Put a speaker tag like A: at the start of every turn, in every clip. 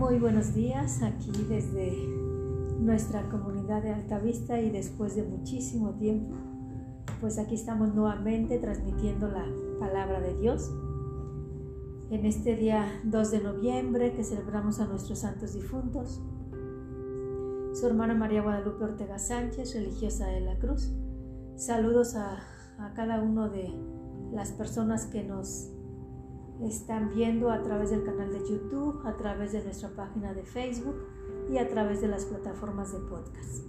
A: Muy buenos días aquí desde nuestra comunidad de Altavista y después de muchísimo tiempo, pues aquí estamos nuevamente transmitiendo la palabra de Dios. En este día 2 de noviembre que celebramos a nuestros santos difuntos, su hermana María Guadalupe Ortega Sánchez, religiosa de la Cruz. Saludos a, a cada uno de las personas que nos están viendo a través del canal de YouTube, a través de nuestra página de Facebook y a través de las plataformas de podcast.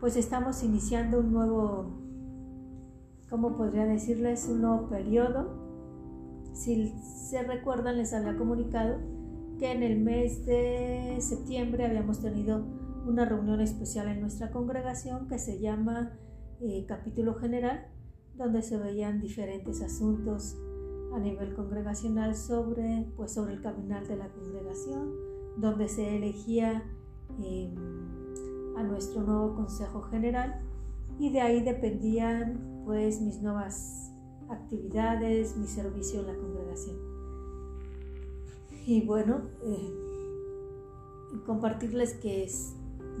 A: Pues estamos iniciando un nuevo, ¿cómo podría decirles? Un nuevo periodo. Si se recuerdan, les había comunicado que en el mes de septiembre habíamos tenido una reunión especial en nuestra congregación que se llama eh, Capítulo General, donde se veían diferentes asuntos a nivel congregacional sobre, pues, sobre el caminar de la congregación, donde se elegía em, a nuestro nuevo Consejo General y de ahí dependían pues mis nuevas actividades, mi servicio en la congregación. Y bueno, eh, compartirles que es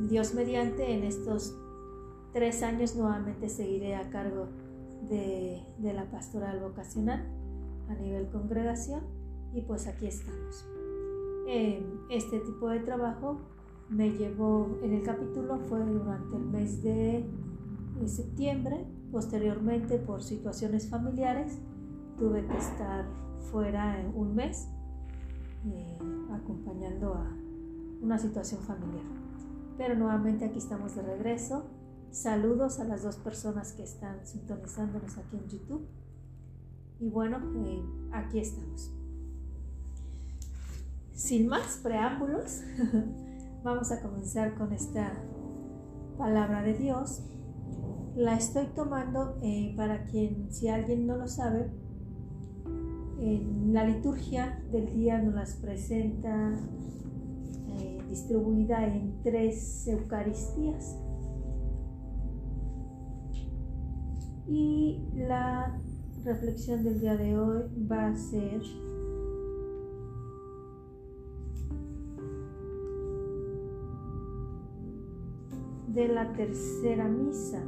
A: Dios mediante en estos tres años nuevamente seguiré a cargo de, de la pastoral vocacional a nivel congregación y pues aquí estamos. este tipo de trabajo me llevó, en el capítulo fue durante el mes de, septiembre, posteriormente por situaciones familiares tuve que estar fuera en un mes eh, acompañando a una situación familiar. Pero nuevamente aquí estamos de regreso. Saludos a las dos personas que están sintonizándonos aquí en YouTube. Y bueno, eh, aquí estamos. Sin más preámbulos, vamos a comenzar con esta palabra de Dios. La estoy tomando eh, para quien, si alguien no lo sabe, en la liturgia del día nos las presenta eh, distribuida en tres Eucaristías. Y la reflexión del día de hoy va a ser de la tercera misa.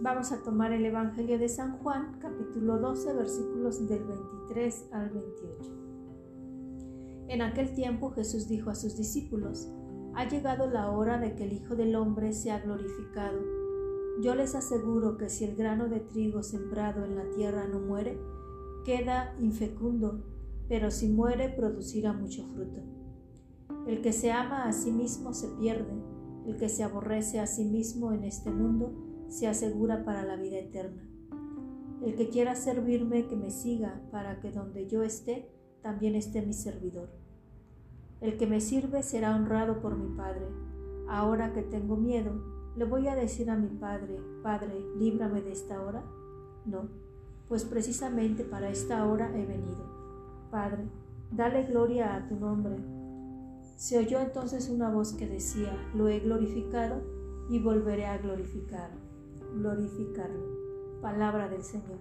A: Vamos a tomar el Evangelio de San Juan, capítulo 12, versículos del 23 al 28. En aquel tiempo Jesús dijo a sus discípulos, Ha llegado la hora de que el Hijo del Hombre sea glorificado. Yo les aseguro que si el grano de trigo sembrado en la tierra no muere, queda infecundo, pero si muere producirá mucho fruto. El que se ama a sí mismo se pierde, el que se aborrece a sí mismo en este mundo se asegura para la vida eterna. El que quiera servirme, que me siga, para que donde yo esté, también esté mi servidor. El que me sirve será honrado por mi Padre. Ahora que tengo miedo, ¿le voy a decir a mi Padre, Padre, líbrame de esta hora? No, pues precisamente para esta hora he venido. Padre, dale gloria a tu nombre. Se oyó entonces una voz que decía, lo he glorificado y volveré a glorificar, glorificarlo. Palabra del Señor.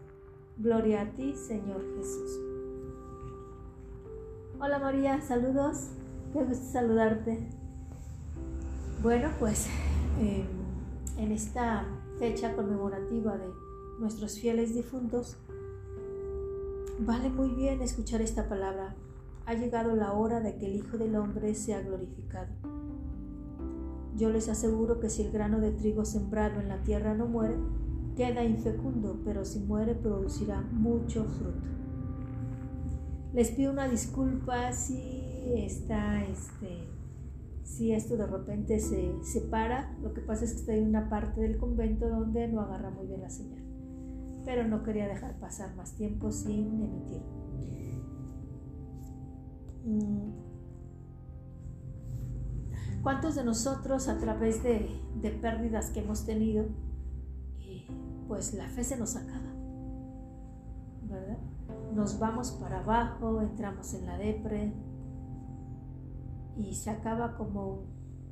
A: Gloria a ti, Señor Jesús. Hola María, saludos. Qué gusto saludarte. Bueno, pues em, en esta fecha conmemorativa de nuestros fieles difuntos, vale muy bien escuchar esta palabra. Ha llegado la hora de que el Hijo del Hombre sea glorificado. Yo les aseguro que si el grano de trigo sembrado en la tierra no muere, queda infecundo, pero si muere producirá mucho fruto. Les pido una disculpa si está, este, si esto de repente se separa. Lo que pasa es que estoy en una parte del convento donde no agarra muy bien la señal. Pero no quería dejar pasar más tiempo sin emitir. Mm. ¿Cuántos de nosotros a través de, de pérdidas que hemos tenido, eh, pues la fe se nos acaba? ¿Verdad? nos vamos para abajo, entramos en la depre y se acaba como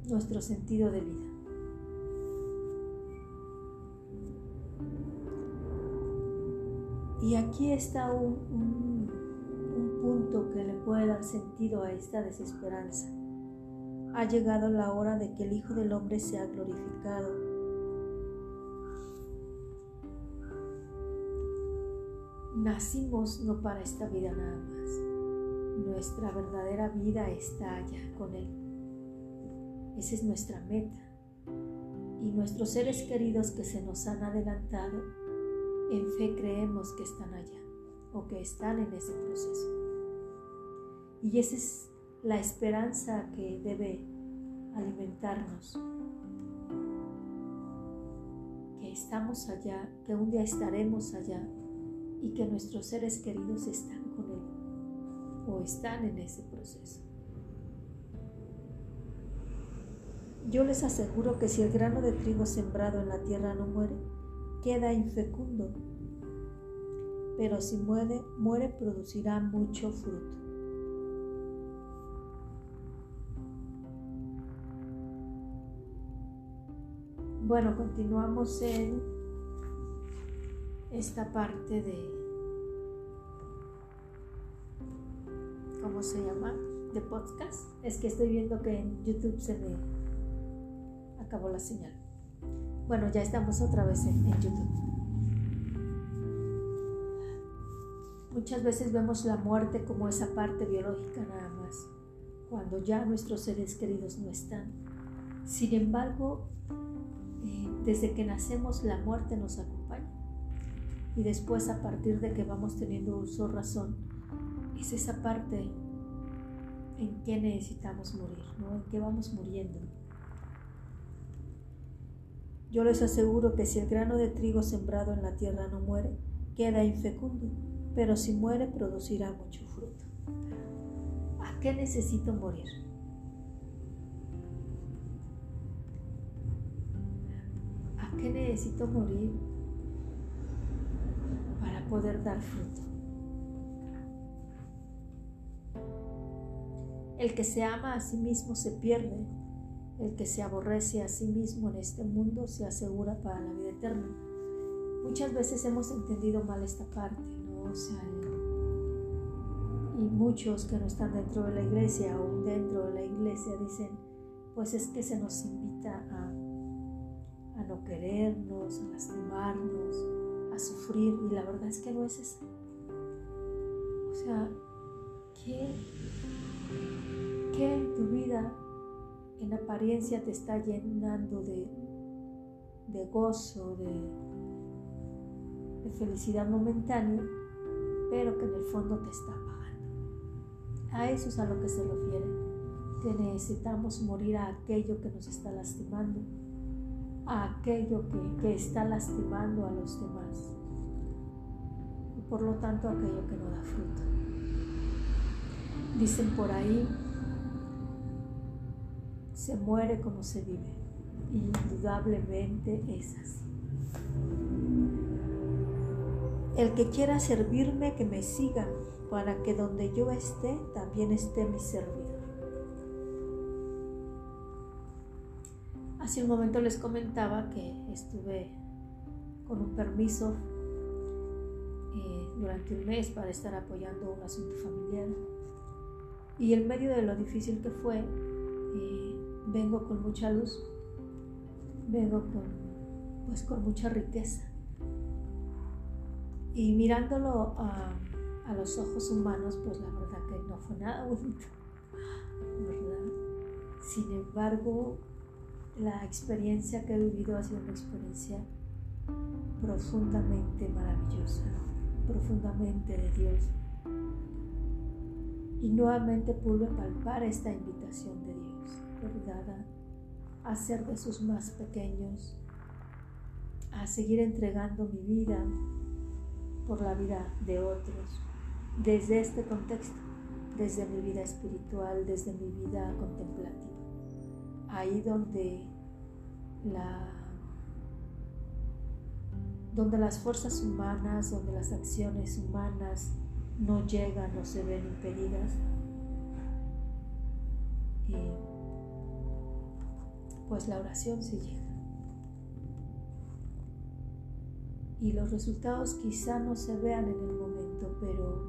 A: nuestro sentido de vida. Y aquí está un, un punto que le puede dar sentido a esta desesperanza. Ha llegado la hora de que el Hijo del Hombre sea glorificado Nacimos no para esta vida nada más. Nuestra verdadera vida está allá con Él. Esa es nuestra meta. Y nuestros seres queridos que se nos han adelantado, en fe creemos que están allá o que están en ese proceso. Y esa es la esperanza que debe alimentarnos. Que estamos allá, que un día estaremos allá y que nuestros seres queridos están con Él o están en ese proceso. Yo les aseguro que si el grano de trigo sembrado en la tierra no muere, queda infecundo, pero si muere, muere producirá mucho fruto. Bueno, continuamos en esta parte de, ¿cómo se llama? De podcast. Es que estoy viendo que en YouTube se me acabó la señal. Bueno, ya estamos otra vez en, YouTube. Muchas veces vemos la muerte como esa parte biológica nada más, cuando ya nuestros seres queridos no están. Sin embargo, eh, desde que nacemos la muerte nos acompaña y después a partir de que vamos teniendo uso razón, es esa parte en que necesitamos morir, ¿no? en que vamos muriendo. Yo les aseguro que si el grano de trigo sembrado en la tierra no muere, queda infecundo, pero si muere producirá mucho fruto. ¿A qué necesito morir? ¿A qué necesito morir poder dar fruto. El que se ama a sí mismo se pierde, el que se aborrece a sí mismo en este mundo se asegura para la vida eterna. Muchas veces hemos entendido mal esta parte, ¿no? O sea, y muchos que no están dentro de la iglesia o dentro de la iglesia dicen, pues es que se nos invita a, a no querernos, a lastimarnos, a sufrir y la verdad es que no es eso. O sea, ¿qué, en tu vida en apariencia te está llenando de, de gozo, de, de felicidad momentánea, pero que en el fondo te está apagando? A eso es a lo que se refiere, que necesitamos morir a aquello que nos está lastimando a aquello que, está lastimando a los demás y por lo tanto aquello que no da fruto. Dicen por ahí, se muere como se vive. Indudablemente es así. El que quiera servirme, que me siga, para que donde yo esté, también esté mi servidor. Hace un momento les comentaba que estuve con un permiso eh, durante un mes para estar apoyando un asunto familiar. Y en medio de lo difícil que fue, eh, vengo con mucha luz, vengo con, pues, con mucha riqueza. Y mirándolo a, los ojos humanos, pues la verdad que no fue nada bonito. Sin embargo, la experiencia que he vivido ha sido una experiencia profundamente maravillosa, profundamente de Dios. Y nuevamente pude palpar esta invitación de Dios, ¿verdad? A ser de sus más pequeños, a seguir entregando mi vida por la vida de otros, desde este contexto, desde mi vida espiritual, desde mi vida contemplativa ahí donde la donde las fuerzas humanas, donde las acciones humanas no llegan o se ven impedidas. pues la oración sí llega. y los resultados quizá no se vean en el momento, pero,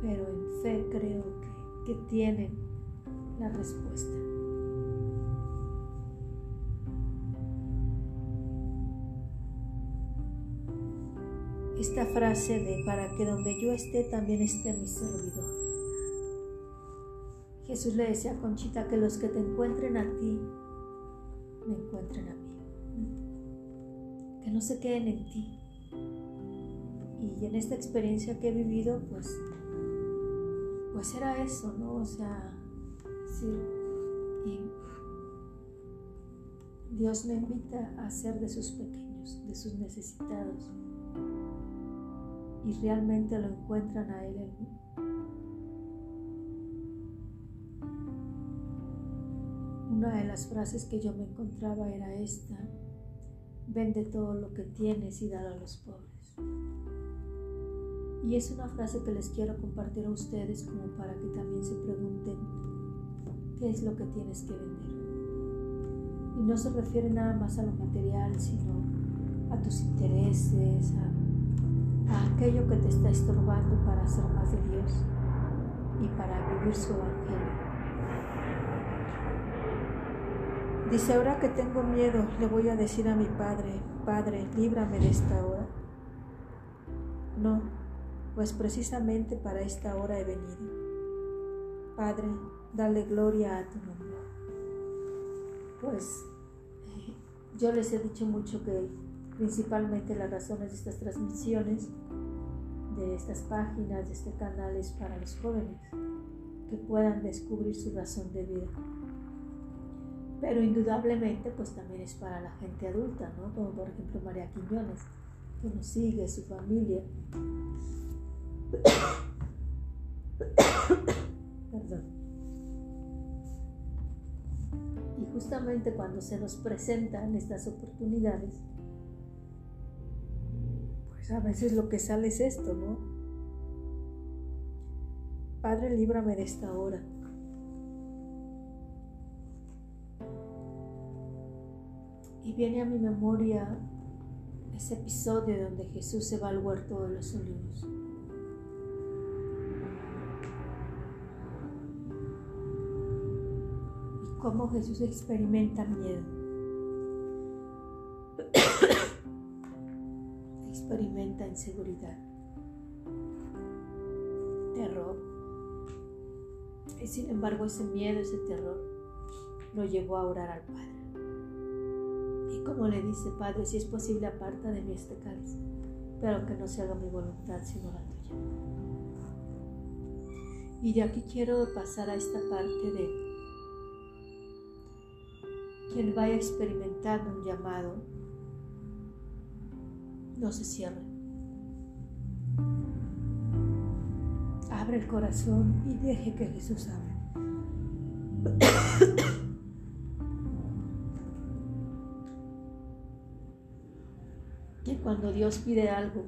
A: pero en fe creo que, que tienen la respuesta. Esta frase de para que donde yo esté también esté mi servidor. Jesús le decía a Conchita que los que te encuentren a ti, me encuentren a mí que no se queden en ti. Y en esta experiencia que he vivido, pues, pues era eso, ¿no? O sea, sí, Dios me invita a ser de sus pequeños, de sus necesitados. Y realmente lo encuentran a Él en mí. Una de las frases que yo me encontraba era esta, Vende todo lo que tienes y dalo a los pobres. Y es una frase que les quiero compartir a ustedes como para que también se pregunten qué es lo que tienes que vender. Y no se refiere nada más a lo material, sino a tus intereses, a, a aquello que te está estorbando para hacer más de Dios y para vivir su evangelio. Dice, ahora que tengo miedo, le voy a decir a mi padre, Padre, líbrame de esta hora. No, pues precisamente para esta hora he venido. Padre, dale gloria a tu nombre. Pues yo les he dicho mucho que principalmente las razones de estas transmisiones, de estas páginas, de este canal es para los jóvenes, que puedan descubrir su razón de vida pero indudablemente pues también es para la gente adulta, ¿no? Como por ejemplo María Quiñones, que nos sigue, su familia. Perdón. Y justamente cuando se nos presentan estas oportunidades, pues a veces lo que sale es esto, ¿no? Padre, líbrame de esta hora. Y viene a mi memoria ese episodio donde Jesús se va al huerto de los olivos. Y cómo Jesús experimenta miedo. Experimenta inseguridad, terror. Y sin embargo ese miedo, ese terror, lo llevó a orar al Padre como le dice, Padre, si es posible, aparta de mí este cáliz, pero que no se haga mi voluntad sino la tuya. Y de aquí quiero pasar a esta parte de quien vaya experimentando un llamado, no se cierre. Abre el corazón y deje que Jesús hable. que cuando Dios pide algo,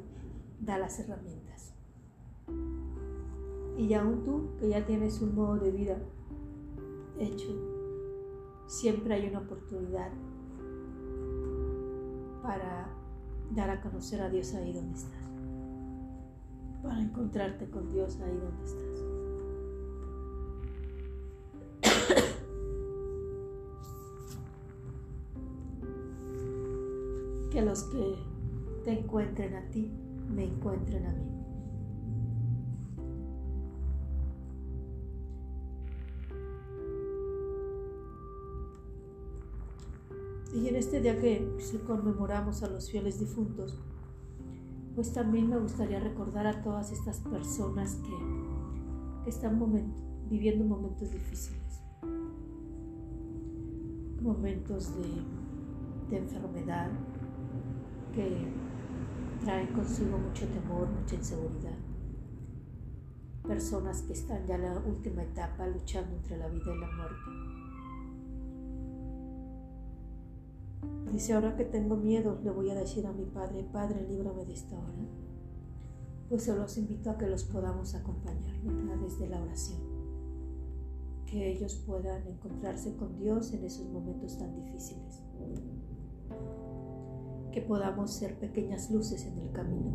A: da las herramientas. Y aún tú, que ya tienes un modo de vida hecho, siempre hay una oportunidad para dar a conocer a Dios ahí donde estás. Para encontrarte con Dios ahí donde estás. que los que te encuentren a ti, me encuentren a mí. Y en este día que conmemoramos a los fieles difuntos, pues también me gustaría recordar a todas estas personas que, están viviendo momentos difíciles, momentos de, de enfermedad, que traen consigo mucho temor, mucha inseguridad. Personas que están ya en la última etapa luchando entre la vida y la muerte. Dice, ahora que tengo miedo, le voy a decir a mi Padre, Padre, líbrame de esta hora. Pues se los invito a que los podamos acompañar a través de la oración. Que ellos puedan encontrarse con Dios en esos momentos tan difíciles que podamos ser pequeñas luces en el camino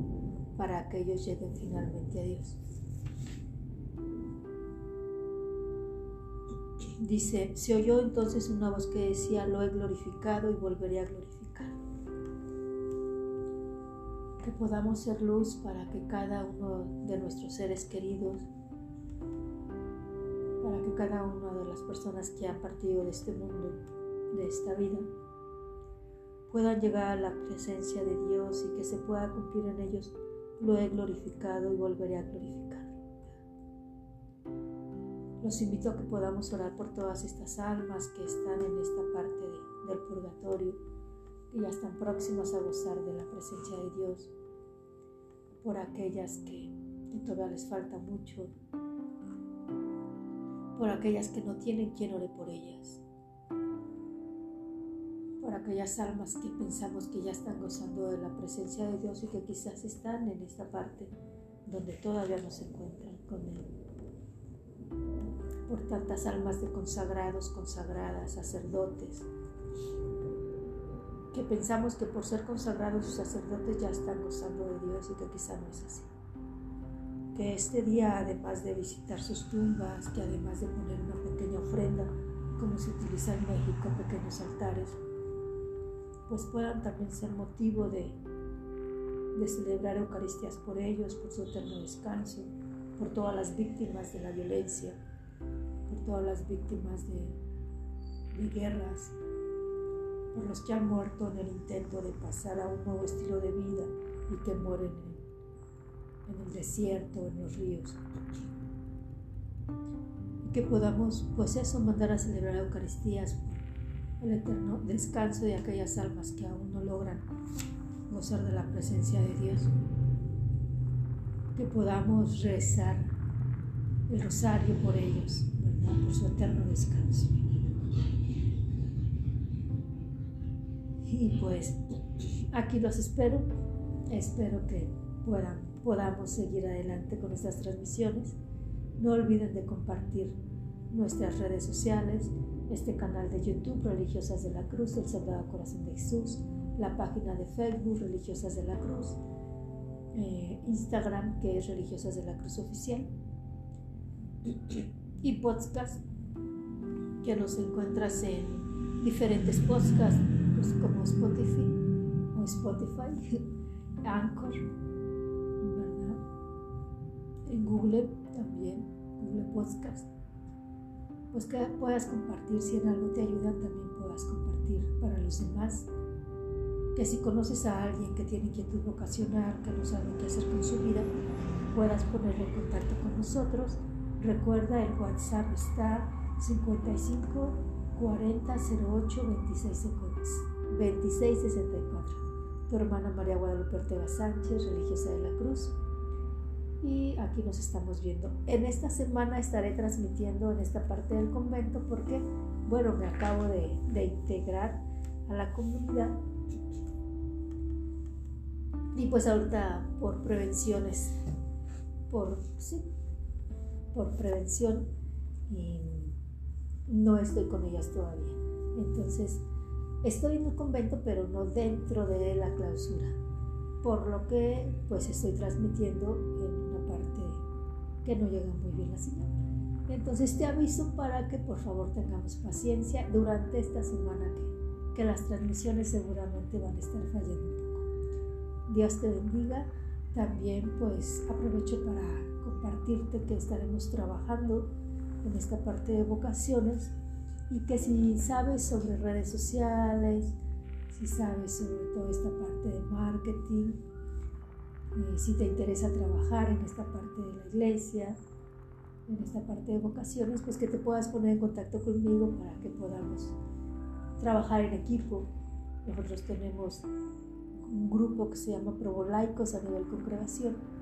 A: para que ellos lleguen finalmente a Dios. Dice, se oyó entonces una voz que decía, lo he glorificado y volveré a glorificar. Que podamos ser luz para que cada uno de nuestros seres queridos, para que cada una de las personas que han partido de este mundo, de esta vida, puedan llegar a la presencia de Dios y que se pueda cumplir en ellos, lo he glorificado y volveré a glorificar. Los invito a que podamos orar por todas estas almas que están en esta parte del purgatorio, que ya están próximas a gozar de la presencia de Dios, por aquellas que, que todavía les falta mucho, por aquellas que no tienen quien ore por ellas por aquellas almas que pensamos que ya están gozando de la presencia de Dios y que quizás están en esta parte donde todavía no se encuentran con Él. Por tantas almas de consagrados, consagradas, sacerdotes, que pensamos que por ser consagrados y sacerdotes ya están gozando de Dios y que quizás no es así. Que este día, además de visitar sus tumbas, que además de poner una pequeña ofrenda, como se utiliza en México, pequeños altares, pues puedan también ser motivo de, de celebrar Eucaristías por ellos, por su eterno descanso, por todas las víctimas de la violencia, todas las víctimas de, guerras, por los que han muerto en el intento de pasar a un nuevo estilo de vida y que mueren en, en el desierto, en los ríos. Y que podamos, pues eso, mandar a celebrar Eucaristías el eterno descanso de aquellas almas que aún no logran gozar de la presencia de Dios. Que podamos rezar el rosario por ellos. Por su eterno descanso. Y pues aquí los espero. Espero que puedan, podamos seguir adelante con estas transmisiones. No olviden de compartir nuestras redes sociales, este canal de YouTube Religiosas de la Cruz del Sagrado Corazón de Jesús, la página de Facebook Religiosas de la Cruz, eh, Instagram que es Religiosas de la Cruz Oficial y podcast que nos encuentras en diferentes podcasts pues, como Spotify o Spotify, Anchor, ¿verdad? En Google también, Google Podcast pues que puedas compartir, si en algo te ayuda, también puedas compartir para los demás. Que si conoces a alguien que tiene inquietud vocacional, que no sabe qué hacer con su vida, puedas ponerle en contacto con nosotros. Recuerda, el WhatsApp está 55 40 08 26 26 64. Tu hermana María Guadalupe Ortega Sánchez, religiosa de la Cruz y aquí nos estamos viendo. En esta semana estaré transmitiendo en esta parte del convento porque, bueno, me acabo de, integrar a la comunidad y pues ahorita por prevenciones, por, sí, por prevención y no estoy con ellas todavía. Entonces, estoy en el convento pero no dentro de la clausura por lo que pues estoy transmitiendo en una parte que no llega muy bien la señal. Entonces te aviso para que por favor tengamos paciencia durante esta semana que, que las transmisiones seguramente van a estar fallando un poco. Dios te bendiga. También pues aprovecho para compartirte que estaremos trabajando en esta parte de vocaciones y que si sabes sobre redes sociales, si sabes sobre toda esta parte de marketing, eh, si te interesa trabajar en esta parte de la iglesia, en esta parte de vocaciones, pues que te puedas poner en contacto conmigo para que podamos trabajar en equipo. Nosotros tenemos un grupo que se llama Probolaicos a nivel congregación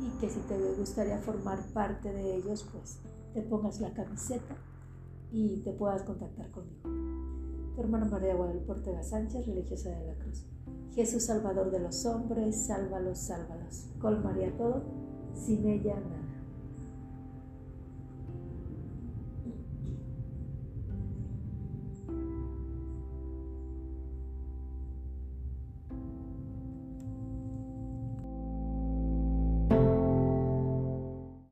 A: y que si te gustaría formar parte de ellos, pues te pongas la camiseta y te puedas contactar conmigo hermana María Guadalupe Ortega Sánchez, religiosa de la Cruz. Jesús Salvador de los hombres, sálvalos, sálvalos. Col María todo, sin ella nada.